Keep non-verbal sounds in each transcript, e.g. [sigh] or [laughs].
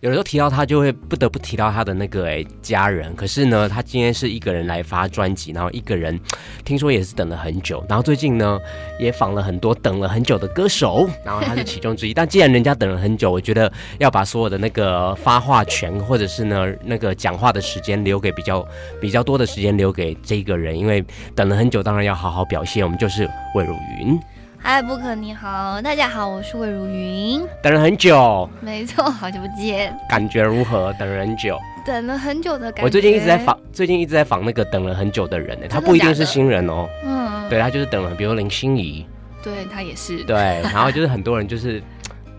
有的时候提到他，就会不得不提到他的那个哎家人。可是呢，他今天是一个人来发专辑，然后一个人，听说也是等了很久。然后最近呢，也访了很多等了很久的歌手，然后他是其中之一。但既然人家等了很久，我觉得要把所有的那个发话权，或者是呢那个讲话的时间，留给比较比较多的时间留给这个人，因为等了很久，当然要好好表现。我们就是魏如云。嗨，Bourg 你好，大家好，我是魏如云。等了很久，没错，好久不见。感觉如何？等了很久，等了很久的感觉。我最近一直在访，最近一直在访那个等了很久的人呢。他不一定是新人哦。嗯，对他就是等了，比如林心怡，对他也是。对，然后就是很多人就是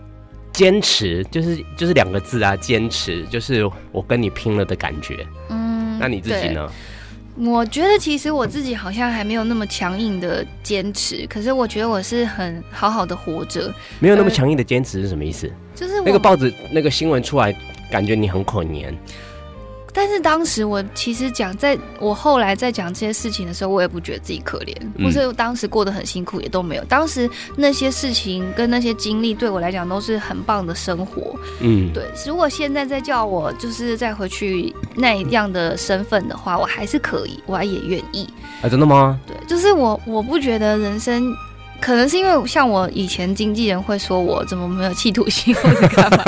[tsk] 坚持，就是就是两个字啊，坚持，就是我跟你拼了的感觉。嗯，那你自己呢？我觉得其实我自己好像还没有那么强硬的坚持，可是我觉得我是很好好的活着。没有那么强硬的坚持是什么意思？就是那个报纸那个新闻出来，感觉你很可怜。但是当时我其实讲，在我后来在讲这些事情的时候，我也不觉得自己可怜，或是当时过得很辛苦，也都没有。当时那些事情跟那些经历对我来讲都是很棒的生活。嗯，对。如果现在再叫我就是再回去那样的身份的话，我还是可以，我还也愿意。啊，真的吗？对，就是我我不觉得人生。可能是因为像我以前经纪人会说我怎么没有企图心或者干嘛，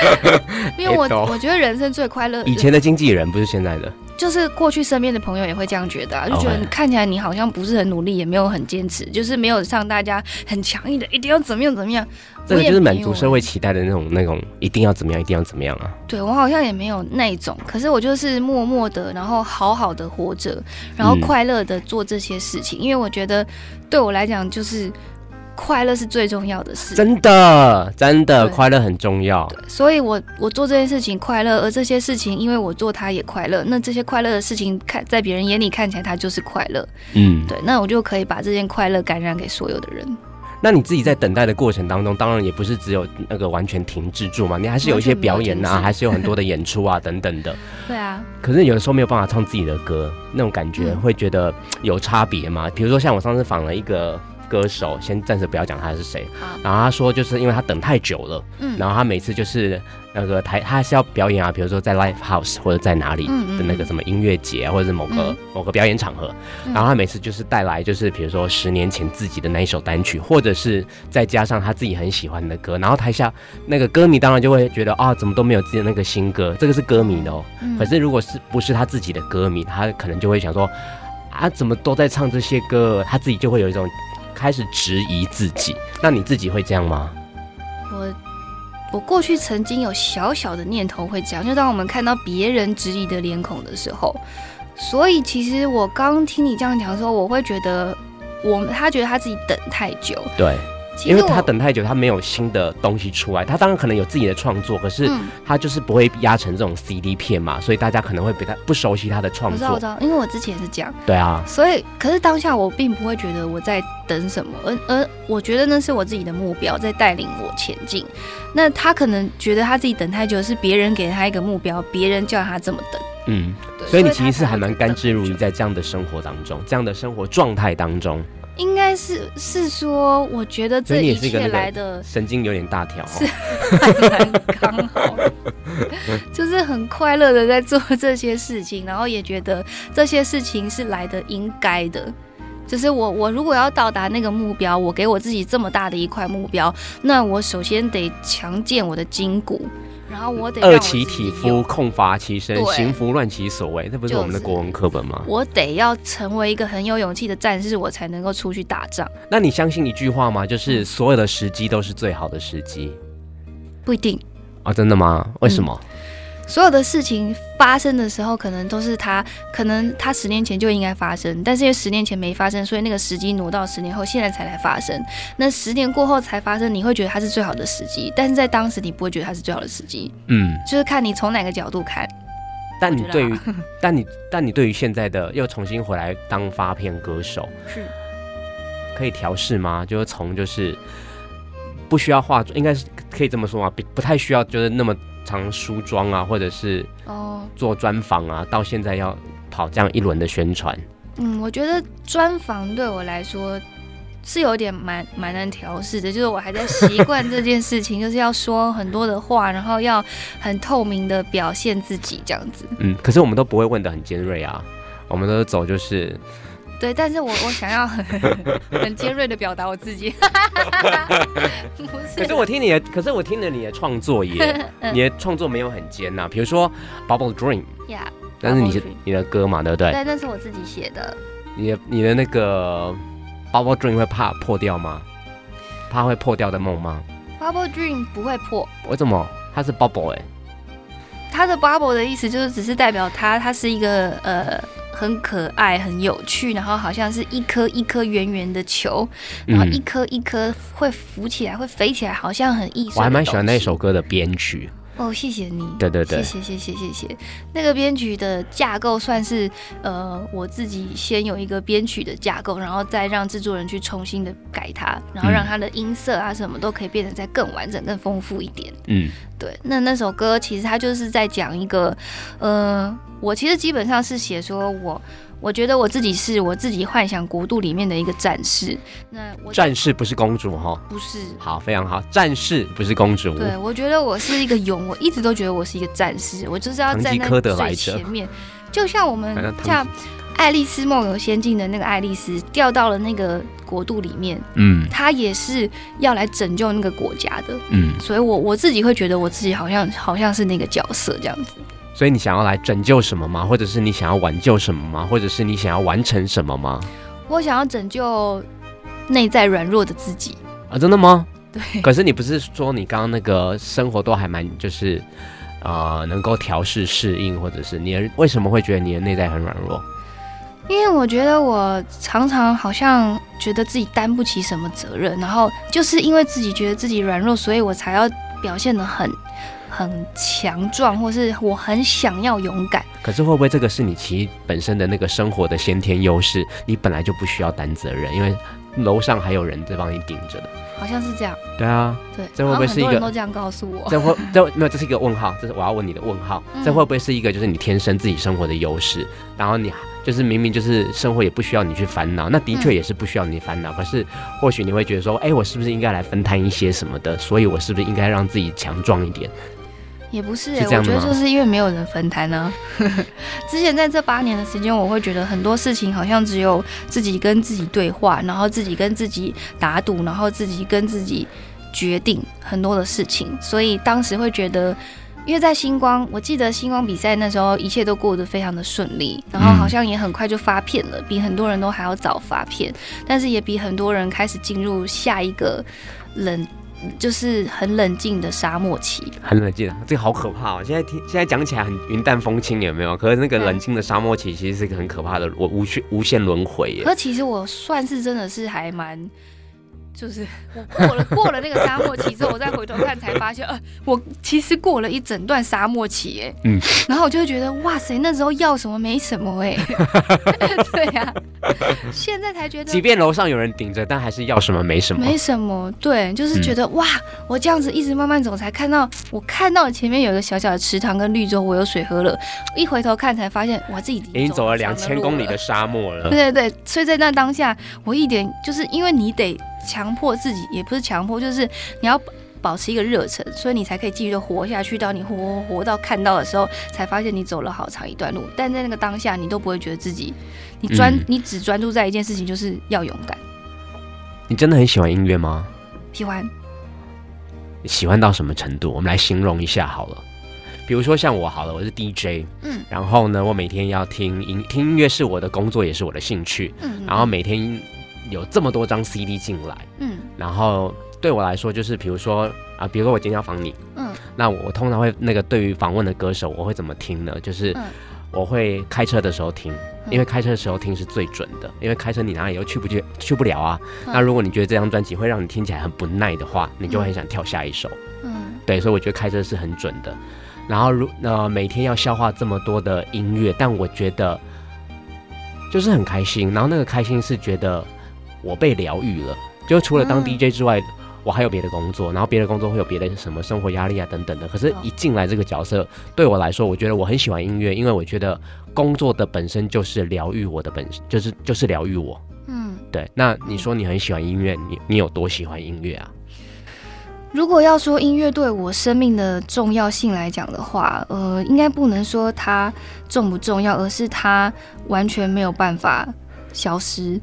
[laughs] 因为我我觉得人生最快乐。以前的经纪人不是现在的。就是过去身边的朋友也会这样觉得，啊，就觉得看起来你好像不是很努力，也没有很坚持，就是没有像大家很强硬的一定要怎么样怎么样。这个就是满足社会期待的那种那种一定要怎么样一定要怎么样啊。对，我好像也没有那种，可是我就是默默的，然后好好的活着，然后快乐的做这些事情，嗯、因为我觉得对我来讲就是。快乐是最重要的事，真的，真的快乐很重要。对，所以我我做这件事情快乐，而这些事情因为我做它也快乐，那这些快乐的事情看在别人眼里看起来它就是快乐。嗯，对，那我就可以把这件快乐感染给所有的人。那你自己在等待的过程当中，当然也不是只有那个完全停滞住嘛，你还是有一些表演啊，还是有很多的演出啊等等的。[laughs] 对啊。可是有的时候没有办法唱自己的歌，那种感觉会觉得有差别吗？比如说像我上次访了一个。歌手先暂时不要讲他是谁，然后他说就是因为他等太久了，嗯，然后他每次就是那个台他还是要表演啊，比如说在 Live House 或者在哪里的那个什么音乐节啊，或者是某个某个表演场合，然后他每次就是带来就是比如说十年前自己的那一首单曲，或者是再加上他自己很喜欢的歌，然后台下那个歌迷当然就会觉得啊，怎么都没有自己的那个新歌，这个是歌迷的哦，可是如果是不是他自己的歌迷，他可能就会想说啊，怎么都在唱这些歌，他自己就会有一种。开始质疑自己，那你自己会这样吗？我我过去曾经有小小的念头会这样，就当我们看到别人质疑的脸孔的时候，所以其实我刚听你这样讲的时候，我会觉得我他觉得他自己等太久，对。因为他等太久，他没有新的东西出来。他当然可能有自己的创作，可是他就是不会压成这种 CD 片嘛，所以大家可能会比较不熟悉他的创作。我知道，我知道，因为我之前是这样。对啊。所以，可是当下我并不会觉得我在等什么，而而我觉得那是我自己的目标在带领我前进。那他可能觉得他自己等太久，是别人给他一个目标，别人叫他这么等。嗯，所以你其实是还蛮甘之如饴在这样的生活当中，这样的生活状态当中。应该是是说，我觉得这一切来的神经有点大条，是还蛮刚好，就是很快乐的在做这些事情，然后也觉得这些事情是来的应该的。就是我我如果要到达那个目标，我给我自己这么大的一块目标，那我首先得强健我的筋骨。然后我得饿其体肤，空乏其身，行拂乱其所为，那不是我们的国文课本吗？我得要成为一个很有勇气的战士，我才能够出去打仗。那你相信一句话吗？就是所有的时机都是最好的时机？不一定啊，真的吗？为什么？嗯所有的事情发生的时候，可能都是他，可能他十年前就应该发生，但是因为十年前没发生，所以那个时机挪到十年后，现在才来发生。那十年过后才发生，你会觉得它是最好的时机，但是在当时你不会觉得它是最好的时机。嗯，就是看你从哪个角度看。但你对于，但你但你对于现在的又重新回来当发片歌手，是可以调试吗？就是从就是。不需要化妆，应该是可以这么说吗？不不太需要，就是那么常梳妆啊，或者是哦做专访啊，到现在要跑这样一轮的宣传。嗯，我觉得专访对我来说是有点蛮蛮难调试的，就是我还在习惯这件事情，就是要说很多的话，然后要很透明的表现自己这样子。嗯，可是我们都不会问的很尖锐啊，我们都走就是。对，但是我我想要很很尖锐的表达我自己，[laughs] 不是。可是我听你的，可是我听了你的创作也，你的创作没有很尖呐、啊。比如说 Bubble Dream，Yeah，但是你是你的歌嘛，对不对？对，那是我自己写的。你的你的那个 Bubble Dream 会怕破掉吗？怕会破掉的梦吗？Bubble Dream 不会破。为什么？它是 Bubble 哎、欸。它的 Bubble 的意思就是只是代表它，它是一个呃。很可爱，很有趣，然后好像是一颗一颗圆圆的球，然后一颗一颗会浮起来，会飞起来，好像很艺术。我还蛮喜欢那首歌的编曲。哦，谢谢你。对对对，谢谢谢谢谢谢。那个编曲的架构算是呃我自己先有一个编曲的架构，然后再让制作人去重新的改它，然后让它的音色啊什么都可以变得再更完整、更丰富一点。嗯，对。那那首歌其实它就是在讲一个呃。我其实基本上是写说我，我我觉得我自己是我自己幻想国度里面的一个战士。那我战士不是公主哈？不是。好，非常好，战士不是公主。对，我觉得我是一个勇，我一直都觉得我是一个战士，我就是要站在最前面。就像我们像《爱丽丝梦游仙境》的那个爱丽丝掉到了那个国度里面，嗯，她也是要来拯救那个国家的，嗯，所以我我自己会觉得我自己好像好像是那个角色这样子。所以你想要来拯救什么吗？或者是你想要挽救什么吗？或者是你想要完成什么吗？我想要拯救内在软弱的自己啊！真的吗？对。可是你不是说你刚刚那个生活都还蛮就是呃能够调试适应，或者是你为什么会觉得你的内在很软弱？因为我觉得我常常好像觉得自己担不起什么责任，然后就是因为自己觉得自己软弱，所以我才要表现的很。很强壮，或是我很想要勇敢。可是会不会这个是你其实本身的那个生活的先天优势？你本来就不需要担责任，因为楼上还有人在帮你顶着的。好像是这样。对啊，对，这会不会是一个？很多人都这样告诉我。这会这没有，这是一个问号，这是我要问你的问号。嗯、这会不会是一个就是你天生自己生活的优势？然后你就是明明就是生活也不需要你去烦恼，那的确也是不需要你烦恼。嗯、可是或许你会觉得说，哎，我是不是应该来分摊一些什么的？所以我是不是应该让自己强壮一点？也不是、欸，是我觉得就是因为没有人分摊呢。[laughs] 之前在这八年的时间，我会觉得很多事情好像只有自己跟自己对话，然后自己跟自己打赌，然后自己跟自己决定很多的事情。所以当时会觉得，因为在星光，我记得星光比赛那时候一切都过得非常的顺利，然后好像也很快就发片了，比很多人都还要早发片，但是也比很多人开始进入下一个冷。就是很冷静的沙漠期，很冷静，这个好可怕哦！现在听，现在讲起来很云淡风轻，有没有？可是那个冷静的沙漠期，其实是一个很可怕的，我无限无限轮回耶。可其实我算是真的是还蛮。就是我过了过了那个沙漠期之后，我再回头看才发现，呃，我其实过了一整段沙漠期，哎，嗯，然后我就会觉得，哇塞，那时候要什么没什么，哎，[laughs] 对呀，现在才觉得，即便楼上有人顶着，但还是要什么没什么，没什么，对，就是觉得哇，我这样子一直慢慢走，才看到我看到前面有一个小小的池塘跟绿洲，我有水喝了，一回头看才发现，哇自己已经走了两千公里的沙漠了，对对对，所以在那当下，我一点就是因为你得。强迫自己也不是强迫，就是你要保持一个热忱，所以你才可以继续的活下去。到你活活活到看到的时候，才发现你走了好长一段路。但在那个当下，你都不会觉得自己，你专、嗯、你只专注在一件事情，就是要勇敢。你真的很喜欢音乐吗？喜欢。喜欢到什么程度？我们来形容一下好了。比如说像我好了，我是 DJ，嗯，然后呢，我每天要听音听音乐是我的工作，也是我的兴趣，嗯，然后每天。有这么多张 CD 进来，嗯，然后对我来说就是，比如说啊，比如说我今天要访你，嗯，那我通常会那个对于访问的歌手，我会怎么听呢？就是我会开车的时候听，因为开车的时候听是最准的，因为开车你哪里又去不去去不了啊。那如果你觉得这张专辑会让你听起来很不耐的话，你就会很想跳下一首，嗯，对，所以我觉得开车是很准的。然后如呃每天要消化这么多的音乐，但我觉得就是很开心。然后那个开心是觉得。我被疗愈了，就除了当 DJ 之外，嗯、我还有别的工作，然后别的工作会有别的什么生活压力啊等等的。可是，一进来这个角色，对我来说，我觉得我很喜欢音乐，因为我觉得工作的本身就是疗愈我的本，就是就是疗愈我。嗯，对。那你说你很喜欢音乐，你你有多喜欢音乐啊？如果要说音乐对我生命的重要性来讲的话，呃，应该不能说它重不重要，而是它完全没有办法消失。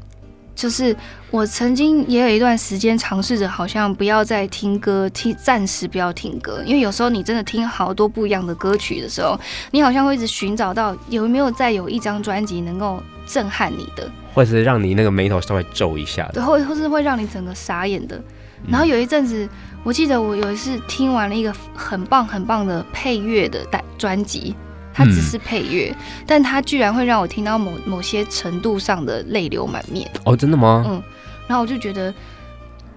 就是我曾经也有一段时间尝试着，好像不要再听歌，听暂时不要听歌，因为有时候你真的听好多不一样的歌曲的时候，你好像会一直寻找到有没有再有一张专辑能够震撼你的，或者是让你那个眉头稍微皱一下的，对，或或是会让你整个傻眼的。然后有一阵子，我记得我有一次听完了一个很棒很棒的配乐的单专辑。它只是配乐，嗯，但它居然会让我听到某某些程度上的泪流满面。哦，真的吗？嗯，然后我就觉得，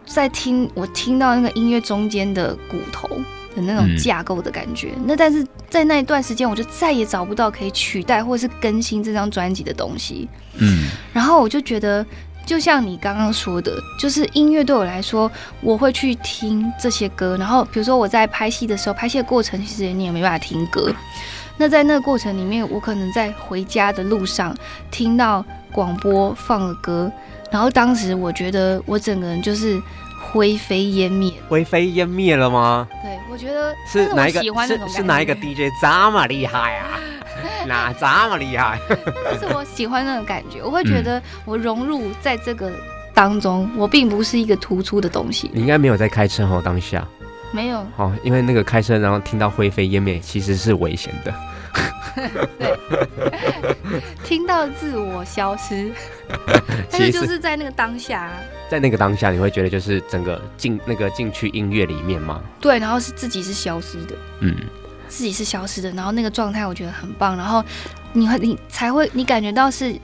在听我听到那个音乐中间的骨头的那种架构的感觉，嗯，那但是在那一段时间，我就再也找不到可以取代或是更新这张专辑的东西。嗯，然后我就觉得，就像你刚刚说的，就是音乐对我来说，我会去听这些歌，然后比如说我在拍戏的时候，拍戏的过程其实你也没办法听歌。那在那个过程里面，我可能在回家的路上听到广播放了歌，然后当时我觉得我整个人就是灰飞烟灭。灰飞烟灭了吗？对，我觉得是哪一个？是是哪一个 DJ 这么厉害啊？[laughs] 哪这么厉害？但是我喜欢那种感觉，我会觉得我融入在这个当中，我并不是一个突出的东西。你应该没有在开车哦，当下。没有。好，因为那个开车然后听到灰飞烟灭，其实是危险的。[laughs] 对，[laughs] 听到自我消失，[laughs] 但是就是在那个当下，啊，在那个当下，你会觉得就是整个进那个进去音乐里面吗？对，然后是自己是消失的，嗯，自己是消失的，然后那个状态我觉得很棒，然后你会你才会你感觉到是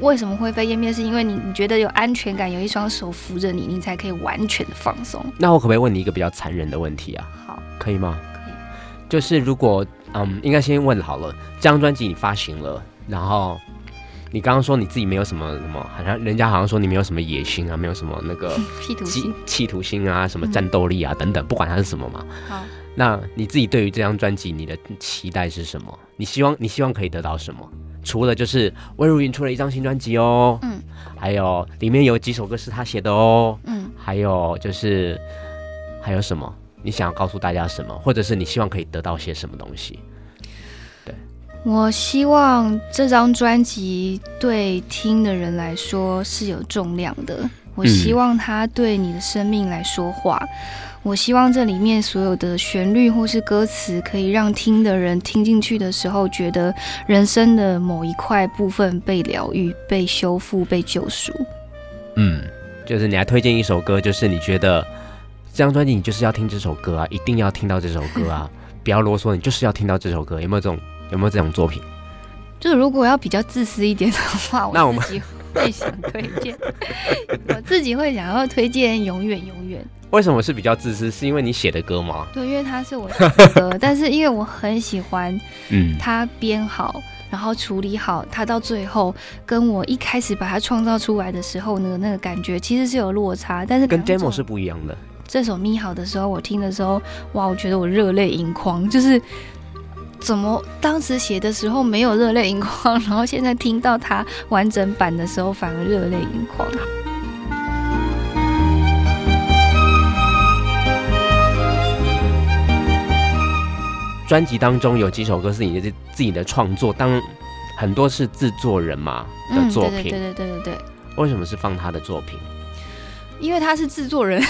为什么会被湮灭，是因为你你觉得有安全感，有一双手扶着你，你才可以完全的放松。那我可不可以问你一个比较残忍的问题啊？好，可以吗？可以，就是如果。嗯，应该先问好了。这张专辑你发行了，然后你刚刚说你自己没有什么什么，好像人家好像说你没有什么野心啊，没有什么那个 [laughs] 企图心、企图心啊，什么战斗力啊、嗯、等等，不管它是什么嘛。好，那你自己对于这张专辑，你的期待是什么？你希望你希望可以得到什么？除了就是魏如云出了一张新专辑哦，嗯，还有里面有几首歌是他写的哦，嗯，还有就是还有什么？你想要告诉大家什么，或者是你希望可以得到些什么东西？对，我希望这张专辑对听的人来说是有重量的。我希望它对你的生命来说话。嗯、我希望这里面所有的旋律或是歌词，可以让听的人听进去的时候，觉得人生的某一块部分被疗愈、被修复、被救赎。嗯，就是你来推荐一首歌，就是你觉得。这张专辑你就是要听这首歌啊，一定要听到这首歌啊！[laughs] 不要啰嗦，你就是要听到这首歌。有没有这种有没有这种作品？就是如果要比较自私一点的话，那我自己会想推荐，我自己会想要推荐《永远永远》。为什么是比较自私？是因为你写的歌吗？对，因为它是我写的歌，但是因为我很喜欢，嗯，它编好，然后处理好，它到最后跟我一开始把它创造出来的时候呢，那个感觉其实是有落差，但是跟 demo 是不一样的。这首《咪好》的时候，我听的时候，哇，我觉得我热泪盈眶。就是怎么当时写的时候没有热泪盈眶，然后现在听到他完整版的时候，反而热泪盈眶。专辑当中有几首歌是你的自己的创作，当很多是制作人嘛的作品，对、嗯、对对对对对。为什么是放他的作品？因为他是制作人，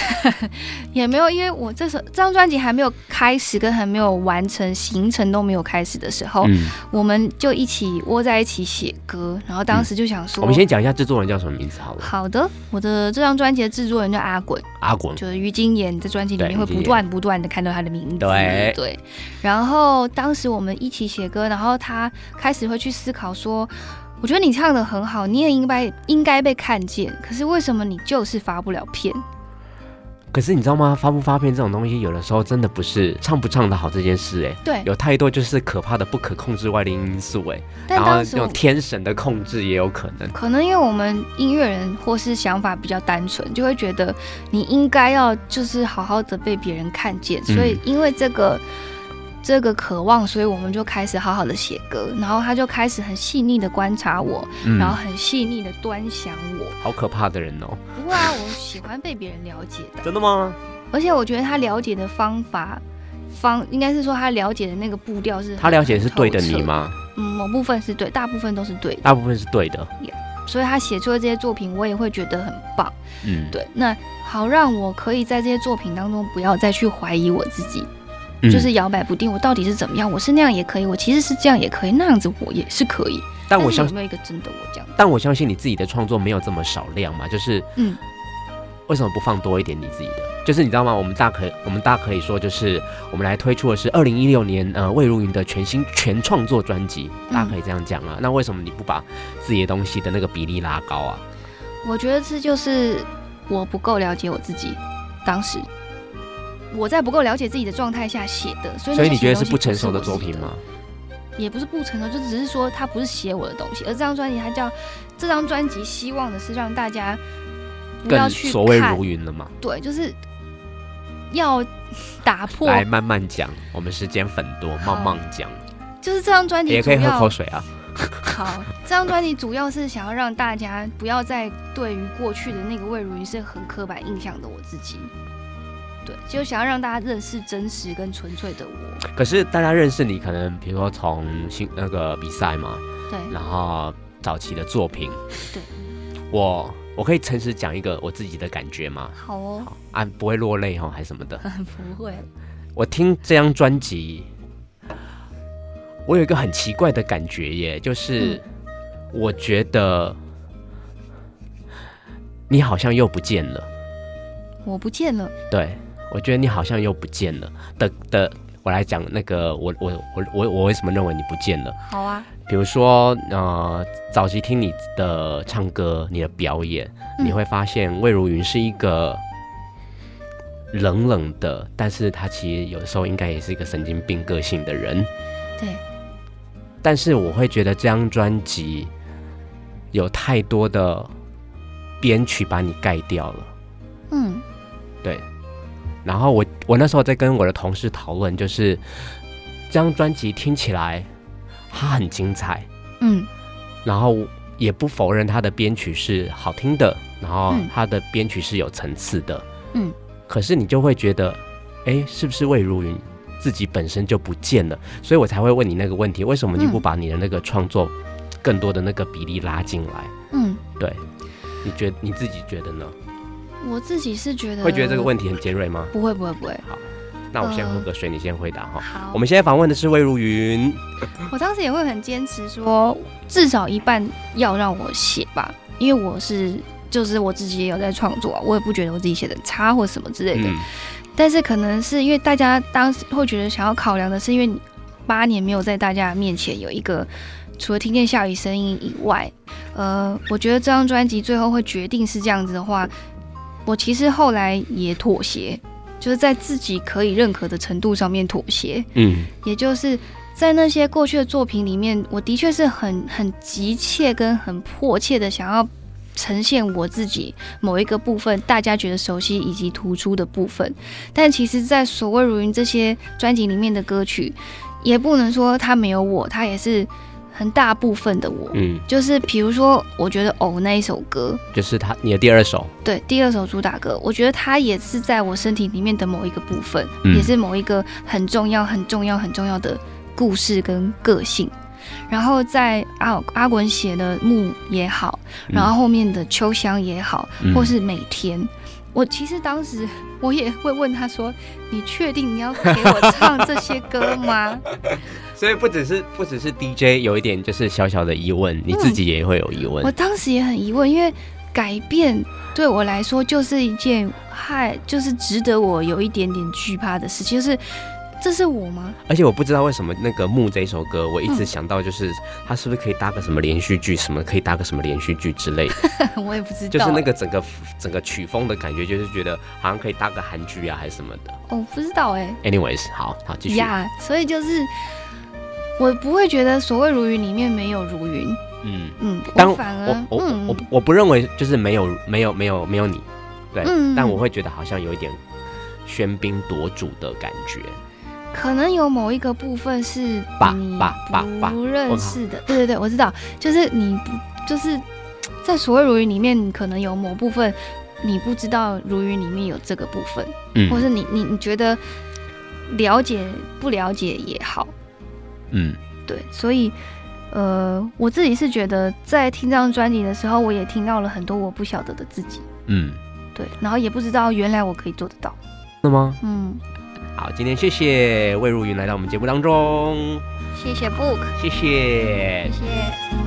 [laughs] 也没有，因为我这首这张专辑还没有开始，跟还没有完成，行程都没有开始的时候，嗯、我们就一起窝在一起写歌，然后当时就想说，嗯、我们先讲一下制作人叫什么名字好了。好的，我的这张专辑的制作人叫阿滚，阿滚就是于金言，在专辑里面会不断不断的看到他的名字，对对。然后当时我们一起写歌，然后他开始会去思考说。我觉得你唱的很好，你也应该应该被看见。可是为什么你就是发不了片？可是你知道吗？发不发片这种东西，有的时候真的不是唱不唱的好这件事，哎，对，有太多就是可怕的不可控制外力因素，哎，然后那种天神的控制也有可能。可能因为我们音乐人或是想法比较单纯，就会觉得你应该要就是好好的被别人看见，所以因为这个。这个渴望，所以我们就开始好好的写歌，然后他就开始很细腻的观察我，嗯、然后很细腻的端详我。好可怕的人哦！不会啊，我喜欢被别人了解的。真的吗？而且我觉得他了解的方法方，应该是说他了解的那个步调是。他了解是对的你吗？嗯，某部分是对，大部分都是对的。大部分是对的。Yeah, 所以他写出的这些作品，我也会觉得很棒。嗯，对。那好，让我可以在这些作品当中，不要再去怀疑我自己。就是摇摆不定，我到底是怎么样？我是那样也可以，我其实是这样也可以，那样子我也是可以。但我相信有没有一个真的我这样？但我相信你自己的创作没有这么少量嘛，就是嗯，为什么不放多一点你自己的？就是你知道吗？我们大可我们大可以说，就是我们来推出的是二零一六年呃魏如云的全新全创作专辑，大家可以这样讲啊。嗯、那为什么你不把自己的东西的那个比例拉高啊？我觉得这就是我不够了解我自己，当时。我在不够了解自己的状态下写的，所以所以你觉得是不成熟的作品吗？也不是不成熟，就只是说他不是写我的东西，而这张专辑它叫这张专辑，希望的是让大家不要去所谓如云了嘛。对，就是要打破。来慢慢讲，我们时间很多，慢慢讲。就是这张专辑也可以喝口水啊。[laughs] 好，这张专辑主要是想要让大家不要再对于过去的那个魏如云是很刻板印象的我自己。对，就想要让大家认识真实跟纯粹的我。可是大家认识你，可能比如说从新那个比赛嘛，对，然后早期的作品，对，我我可以诚实讲一个我自己的感觉吗？好哦，好啊，不会落泪哦，还是什么的？[laughs] 不会。我听这张专辑，我有一个很奇怪的感觉耶，就是我觉得你好像又不见了，我不见了，对。我觉得你好像又不见了的的，我来讲那个我我我我我为什么认为你不见了？好啊，比如说呃，早期听你的唱歌，你的表演，嗯、你会发现魏如云是一个冷冷的，但是他其实有的时候应该也是一个神经病个性的人。对。但是我会觉得这张专辑有太多的编曲把你盖掉了。嗯，对。然后我我那时候在跟我的同事讨论，就是这张专辑听起来它很精彩，嗯，然后也不否认它的编曲是好听的，然后它的编曲是有层次的，嗯，可是你就会觉得，哎，是不是魏如云自己本身就不见了？所以我才会问你那个问题，为什么你不把你的那个创作更多的那个比例拉进来？嗯，对，你觉你自己觉得呢？我自己是觉得会觉得这个问题很尖锐吗？不会，不会，不会。好，那我先喝个水，呃、你先回答哈。好，我们现在访问的是魏如云。我当时也会很坚持说，至少一半要让我写吧，因为我是就是我自己也有在创作，我也不觉得我自己写的差或什么之类的。嗯、但是可能是因为大家当时会觉得想要考量的是，因为八年没有在大家面前有一个除了听见下雨声音以外，呃，我觉得这张专辑最后会决定是这样子的话。我其实后来也妥协，就是在自己可以认可的程度上面妥协。嗯，也就是在那些过去的作品里面，我的确是很很急切跟很迫切的想要呈现我自己某一个部分，大家觉得熟悉以及突出的部分。但其实，在所谓如云这些专辑里面的歌曲，也不能说它没有我，它也是。很大部分的我，嗯，就是比如说，我觉得《偶》那一首歌，就是他你的第二首，对，第二首主打歌，我觉得它也是在我身体里面的某一个部分，嗯、也是某一个很重要、很重要、很重要的故事跟个性。然后在阿阿滚写的《木》也好，然后后面的《秋香》也好，嗯、或是《每天》，我其实当时我也会问他说：“你确定你要给我唱这些歌吗？”所以不只是不只是 DJ 有一点就是小小的疑问，你自己也会有疑问。嗯，我当时也很疑问，因为改变对我来说就是一件害，就是值得我有一点点惧怕的事情。就是这是我吗？而且我不知道为什么那个木这一首歌，我一直想到就是它是不是可以搭个什么连续剧，什么可以搭个什么连续剧之类的。[laughs] 我也不知道，就是那个整个整个曲风的感觉，就是觉得好像可以搭个韩剧啊，还是什么的。哦，不知道哎。Anyways，好好继续。呀，所以就是我不会觉得所谓如云里面没有如云。嗯。嗯，我反而我我我我不认为就是没有没有没有没有你，对，嗯，但我会觉得好像有一点喧宾夺主的感觉。可能有某一个部分是你不认识的，对对对，我知道，就是你不就是在所谓如云里面，你可能有某部分你不知道如云里面有这个部分，嗯，或是你你你觉得了解不了解也好，嗯，对，所以呃，我自己是觉得在听这张专辑的时候，我也听到了很多我不晓得的自己，嗯，对，然后也不知道原来我可以做得到，是吗？嗯。好，今天谢谢魏如云来到我们节目当中，谢谢 Book，谢谢，谢谢。